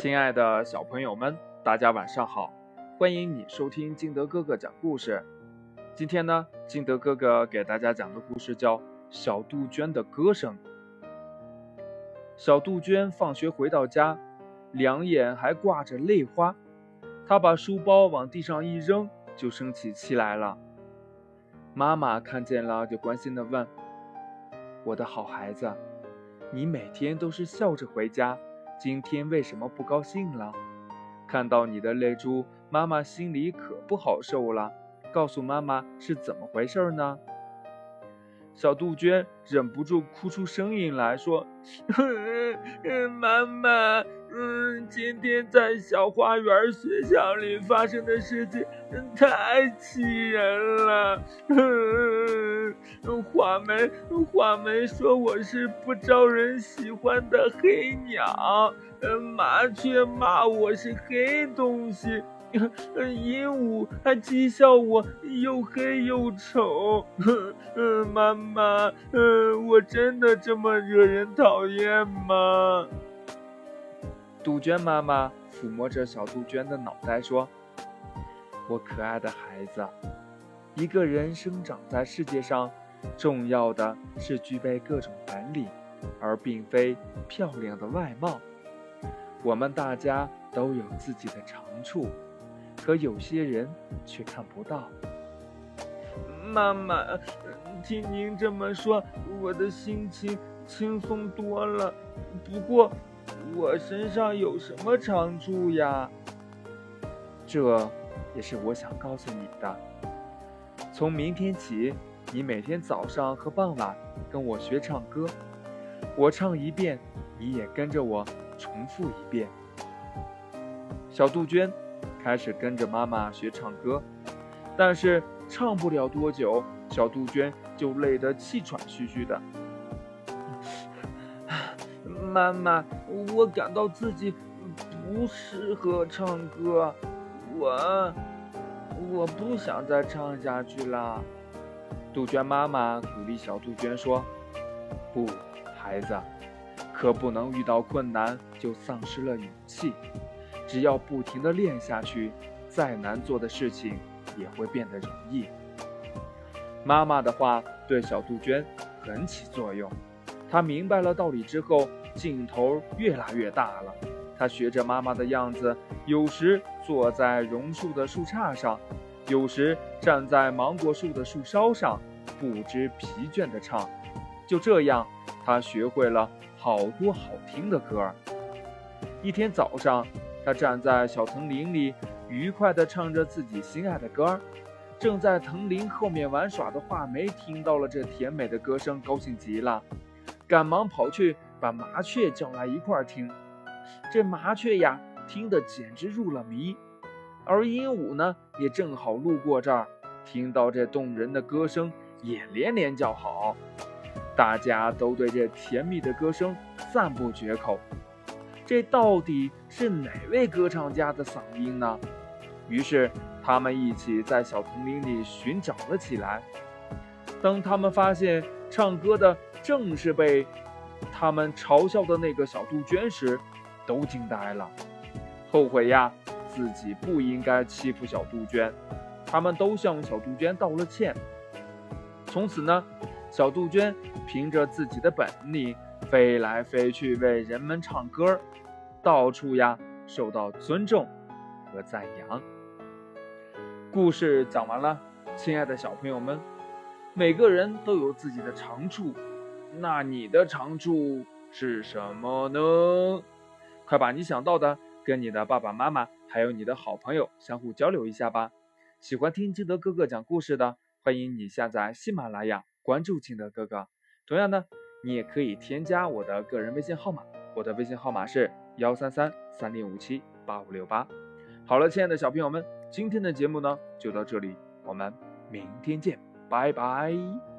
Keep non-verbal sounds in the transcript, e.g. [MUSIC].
亲爱的小朋友们，大家晚上好！欢迎你收听金德哥哥讲故事。今天呢，金德哥哥给大家讲的故事叫《小杜鹃的歌声》。小杜鹃放学回到家，两眼还挂着泪花，她把书包往地上一扔，就生起气来了。妈妈看见了，就关心地问：“我的好孩子，你每天都是笑着回家。”今天为什么不高兴了？看到你的泪珠，妈妈心里可不好受了。告诉妈妈是怎么回事儿呢？小杜鹃忍不住哭出声音来说：“ [LAUGHS] 妈妈。”嗯，今天在小花园学校里发生的事情太气人了。嗯，画眉，画眉说我是不招人喜欢的黑鸟。嗯麻雀骂我是黑东西。嗯鹦鹉还讥笑我又黑又丑。嗯妈妈，嗯我真的这么惹人讨厌吗？杜鹃妈妈抚摸着小杜鹃的脑袋说：“我可爱的孩子，一个人生长在世界上，重要的是具备各种本领，而并非漂亮的外貌。我们大家都有自己的长处，可有些人却看不到。”妈妈，听您这么说，我的心情轻松多了。不过。我身上有什么长处呀？这也是我想告诉你的。从明天起，你每天早上和傍晚跟我学唱歌，我唱一遍，你也跟着我重复一遍。小杜鹃开始跟着妈妈学唱歌，但是唱不了多久，小杜鹃就累得气喘吁吁的。妈妈，我感到自己不适合唱歌，我我不想再唱下去了。杜鹃妈妈鼓励小杜鹃说：“不，孩子，可不能遇到困难就丧失了勇气。只要不停地练下去，再难做的事情也会变得容易。”妈妈的话对小杜鹃很起作用，她明白了道理之后。劲头越来越大了，他学着妈妈的样子，有时坐在榕树的树杈上，有时站在芒果树的树梢上，不知疲倦地唱。就这样，他学会了好多好听的歌。一天早上，他站在小藤林里，愉快地唱着自己心爱的歌。正在藤林后面玩耍的画眉听到了这甜美的歌声，高兴极了，赶忙跑去。把麻雀叫来一块儿听，这麻雀呀听得简直入了迷，而鹦鹉呢也正好路过这儿，听到这动人的歌声也连连叫好，大家都对这甜蜜的歌声赞不绝口。这到底是哪位歌唱家的嗓音呢？于是他们一起在小丛林里寻找了起来。当他们发现唱歌的正是被。他们嘲笑的那个小杜鹃时，都惊呆了，后悔呀，自己不应该欺负小杜鹃。他们都向小杜鹃道了歉。从此呢，小杜鹃凭着自己的本领飞来飞去，为人们唱歌，到处呀受到尊重和赞扬。故事讲完了，亲爱的小朋友们，每个人都有自己的长处。那你的长处是什么呢？快把你想到的跟你的爸爸妈妈还有你的好朋友相互交流一下吧。喜欢听金德哥哥讲故事的，欢迎你下载喜马拉雅，关注金德哥哥。同样呢，你也可以添加我的个人微信号码，我的微信号码是幺三三三零五七八五六八。好了，亲爱的小朋友们，今天的节目呢就到这里，我们明天见，拜拜。